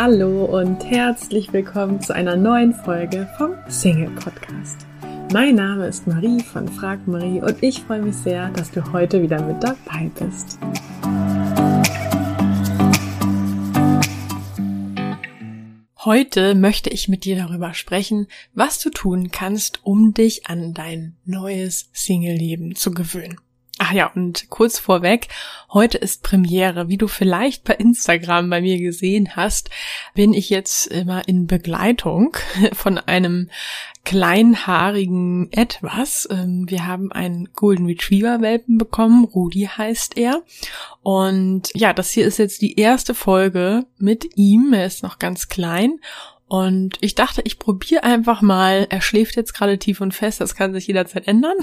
Hallo und herzlich willkommen zu einer neuen Folge vom Single Podcast. Mein Name ist Marie von Frag Marie und ich freue mich sehr, dass du heute wieder mit dabei bist. Heute möchte ich mit dir darüber sprechen, was du tun kannst, um dich an dein neues Single-Leben zu gewöhnen. Ach ja, und kurz vorweg, heute ist Premiere. Wie du vielleicht bei Instagram bei mir gesehen hast, bin ich jetzt immer in Begleitung von einem kleinhaarigen Etwas. Ähm, wir haben einen Golden Retriever Welpen bekommen. Rudi heißt er. Und ja, das hier ist jetzt die erste Folge mit ihm. Er ist noch ganz klein. Und ich dachte, ich probiere einfach mal. Er schläft jetzt gerade tief und fest, das kann sich jederzeit ändern.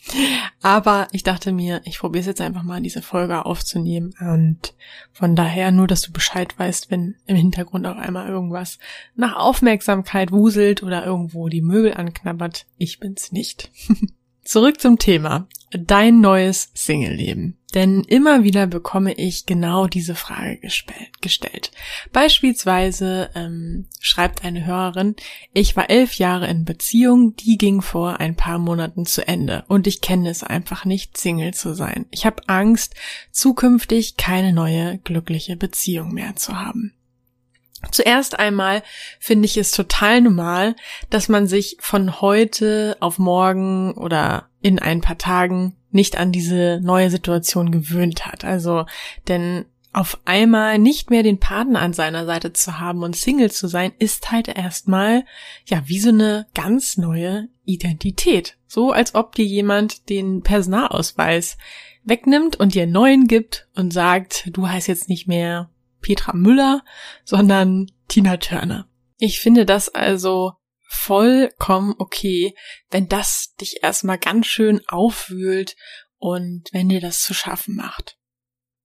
Aber ich dachte mir, ich probiere es jetzt einfach mal, diese Folge aufzunehmen. Und von daher nur, dass du Bescheid weißt, wenn im Hintergrund auf einmal irgendwas nach Aufmerksamkeit wuselt oder irgendwo die Möbel anknabbert. Ich bin's nicht. Zurück zum Thema. Dein neues Single-Leben. Denn immer wieder bekomme ich genau diese Frage gestellt. Beispielsweise ähm, schreibt eine Hörerin, ich war elf Jahre in Beziehung, die ging vor ein paar Monaten zu Ende und ich kenne es einfach nicht, Single zu sein. Ich habe Angst, zukünftig keine neue glückliche Beziehung mehr zu haben. Zuerst einmal finde ich es total normal, dass man sich von heute auf morgen oder in ein paar Tagen nicht an diese neue Situation gewöhnt hat. Also, denn auf einmal nicht mehr den Partner an seiner Seite zu haben und Single zu sein, ist halt erstmal, ja, wie so eine ganz neue Identität. So als ob dir jemand den Personalausweis wegnimmt und dir einen neuen gibt und sagt, du heißt jetzt nicht mehr Petra Müller, sondern Tina Turner. Ich finde das also vollkommen okay, wenn das dich erstmal ganz schön aufwühlt und wenn dir das zu schaffen macht.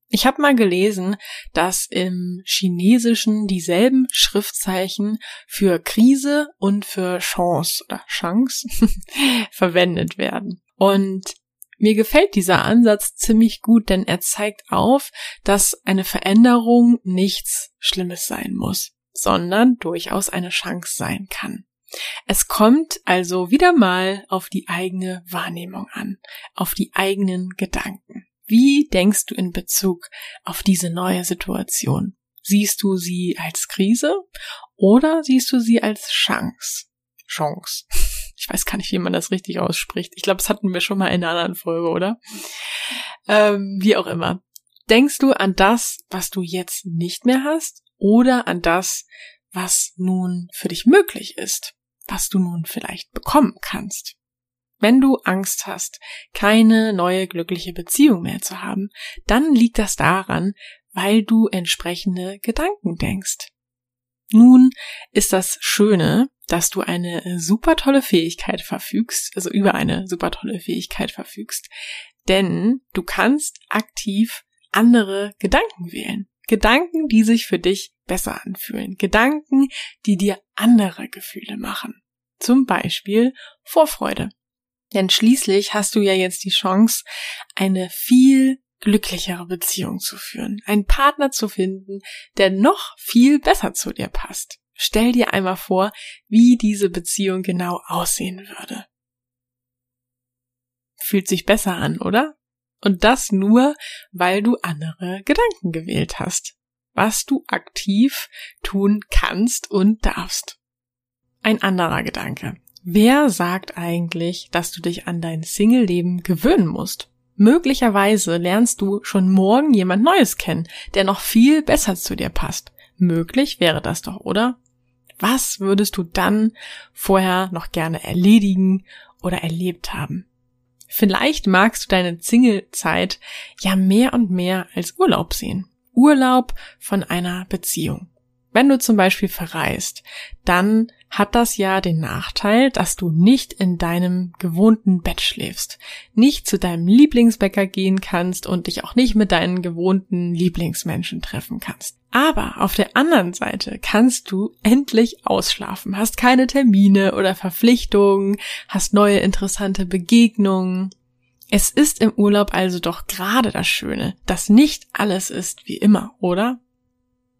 Ich habe mal gelesen, dass im Chinesischen dieselben Schriftzeichen für Krise und für Chance oder Chance verwendet werden. Und mir gefällt dieser Ansatz ziemlich gut, denn er zeigt auf, dass eine Veränderung nichts Schlimmes sein muss, sondern durchaus eine Chance sein kann. Es kommt also wieder mal auf die eigene Wahrnehmung an, auf die eigenen Gedanken. Wie denkst du in Bezug auf diese neue Situation? Siehst du sie als Krise oder siehst du sie als Chance? Chance. Ich weiß gar nicht, wie man das richtig ausspricht. Ich glaube, das hatten wir schon mal in einer anderen Folge, oder? Ähm, wie auch immer. Denkst du an das, was du jetzt nicht mehr hast oder an das, was nun für dich möglich ist, was du nun vielleicht bekommen kannst? Wenn du Angst hast, keine neue glückliche Beziehung mehr zu haben, dann liegt das daran, weil du entsprechende Gedanken denkst. Nun ist das Schöne, dass du eine super tolle Fähigkeit verfügst, also über eine super tolle Fähigkeit verfügst, denn du kannst aktiv andere Gedanken wählen. Gedanken, die sich für dich besser anfühlen. Gedanken, die dir andere Gefühle machen. Zum Beispiel Vorfreude. Denn schließlich hast du ja jetzt die Chance, eine viel glücklichere Beziehung zu führen, einen Partner zu finden, der noch viel besser zu dir passt. Stell dir einmal vor, wie diese Beziehung genau aussehen würde. Fühlt sich besser an, oder? Und das nur, weil du andere Gedanken gewählt hast, was du aktiv tun kannst und darfst. Ein anderer Gedanke. Wer sagt eigentlich, dass du dich an dein Single-Leben gewöhnen musst? Möglicherweise lernst du schon morgen jemand Neues kennen, der noch viel besser zu dir passt. Möglich wäre das doch, oder? Was würdest du dann vorher noch gerne erledigen oder erlebt haben? Vielleicht magst du deine Single-Zeit ja mehr und mehr als Urlaub sehen. Urlaub von einer Beziehung. Wenn du zum Beispiel verreist, dann hat das ja den Nachteil, dass du nicht in deinem gewohnten Bett schläfst, nicht zu deinem Lieblingsbäcker gehen kannst und dich auch nicht mit deinen gewohnten Lieblingsmenschen treffen kannst. Aber auf der anderen Seite kannst du endlich ausschlafen, hast keine Termine oder Verpflichtungen, hast neue interessante Begegnungen. Es ist im Urlaub also doch gerade das Schöne, dass nicht alles ist wie immer, oder?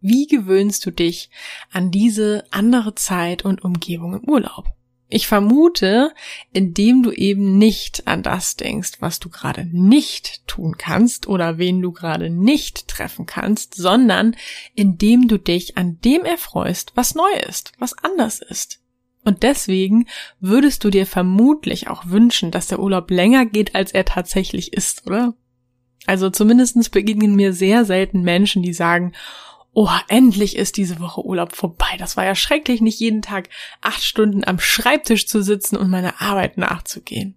Wie gewöhnst du dich an diese andere Zeit und Umgebung im Urlaub? Ich vermute, indem du eben nicht an das denkst, was du gerade nicht tun kannst oder wen du gerade nicht treffen kannst, sondern indem du dich an dem erfreust, was neu ist, was anders ist. Und deswegen würdest du dir vermutlich auch wünschen, dass der Urlaub länger geht, als er tatsächlich ist, oder? Also zumindestens begegnen mir sehr selten Menschen, die sagen, oh, endlich ist diese Woche Urlaub vorbei. Das war ja schrecklich, nicht jeden Tag acht Stunden am Schreibtisch zu sitzen und meiner Arbeit nachzugehen.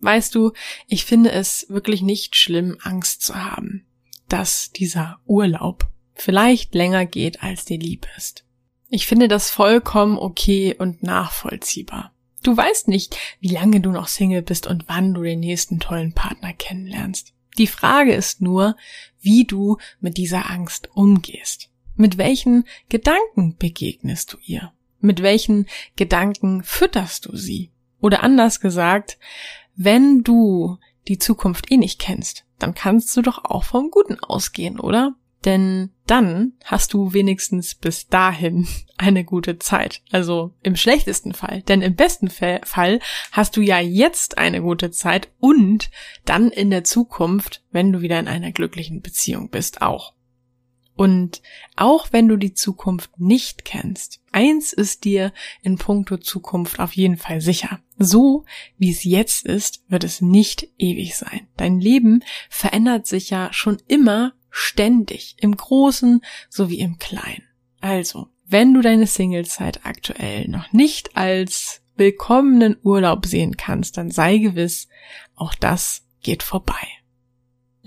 Weißt du, ich finde es wirklich nicht schlimm, Angst zu haben, dass dieser Urlaub vielleicht länger geht, als dir lieb ist. Ich finde das vollkommen okay und nachvollziehbar. Du weißt nicht, wie lange du noch Single bist und wann du den nächsten tollen Partner kennenlernst. Die Frage ist nur, wie du mit dieser Angst umgehst. Mit welchen Gedanken begegnest du ihr? Mit welchen Gedanken fütterst du sie? Oder anders gesagt, wenn du die Zukunft eh nicht kennst, dann kannst du doch auch vom Guten ausgehen, oder? Denn dann hast du wenigstens bis dahin eine gute Zeit. Also im schlechtesten Fall. Denn im besten Fall hast du ja jetzt eine gute Zeit und dann in der Zukunft, wenn du wieder in einer glücklichen Beziehung bist, auch. Und auch wenn du die Zukunft nicht kennst, eins ist dir in puncto Zukunft auf jeden Fall sicher. So wie es jetzt ist, wird es nicht ewig sein. Dein Leben verändert sich ja schon immer ständig, im Großen sowie im Kleinen. Also, wenn du deine Singlezeit aktuell noch nicht als willkommenen Urlaub sehen kannst, dann sei gewiss, auch das geht vorbei.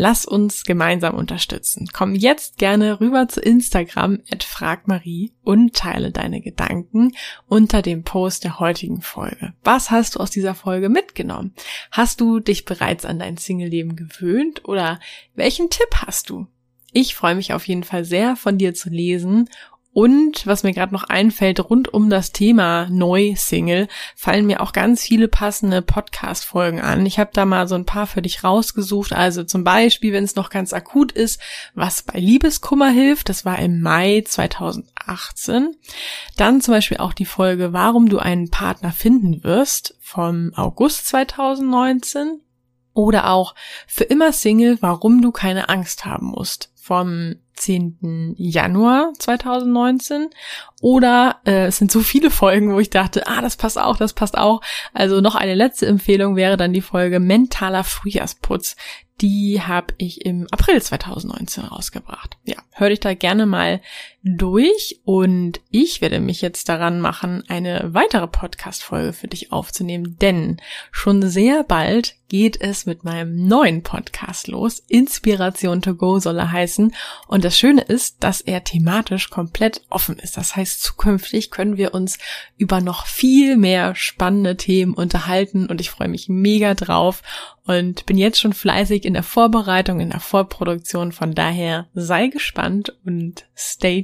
Lass uns gemeinsam unterstützen. Komm jetzt gerne rüber zu Instagram at fragmarie und teile deine Gedanken unter dem Post der heutigen Folge. Was hast du aus dieser Folge mitgenommen? Hast du dich bereits an dein Single-Leben gewöhnt oder welchen Tipp hast du? Ich freue mich auf jeden Fall sehr, von dir zu lesen und was mir gerade noch einfällt, rund um das Thema Neu-Single fallen mir auch ganz viele passende Podcast-Folgen an. Ich habe da mal so ein paar für dich rausgesucht. Also zum Beispiel, wenn es noch ganz akut ist, was bei Liebeskummer hilft. Das war im Mai 2018. Dann zum Beispiel auch die Folge, warum du einen Partner finden wirst vom August 2019. Oder auch für immer Single, warum du keine Angst haben musst vom 10. Januar 2019 oder äh, es sind so viele Folgen, wo ich dachte, ah, das passt auch, das passt auch. Also noch eine letzte Empfehlung wäre dann die Folge Mentaler Frühjahrsputz. Die habe ich im April 2019 rausgebracht. Ja, hör dich da gerne mal durch und ich werde mich jetzt daran machen, eine weitere Podcast-Folge für dich aufzunehmen, denn schon sehr bald geht es mit meinem neuen Podcast los. Inspiration to go soll er heißen und das Schöne ist, dass er thematisch komplett offen ist. Das heißt, zukünftig können wir uns über noch viel mehr spannende Themen unterhalten und ich freue mich mega drauf und bin jetzt schon fleißig in der Vorbereitung, in der Vorproduktion. Von daher sei gespannt und stay